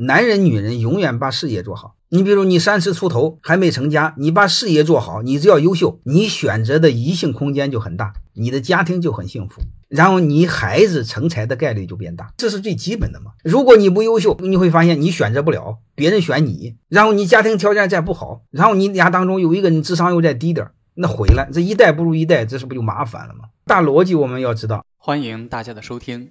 男人女人永远把事业做好。你比如你三十出头还没成家，你把事业做好，你只要优秀，你选择的异性空间就很大，你的家庭就很幸福，然后你孩子成才的概率就变大，这是最基本的嘛。如果你不优秀，你会发现你选择不了，别人选你，然后你家庭条件再不好，然后你俩当中有一个人智商又再低点那毁了，这一代不如一代，这是不就麻烦了吗？大逻辑我们要知道。欢迎大家的收听，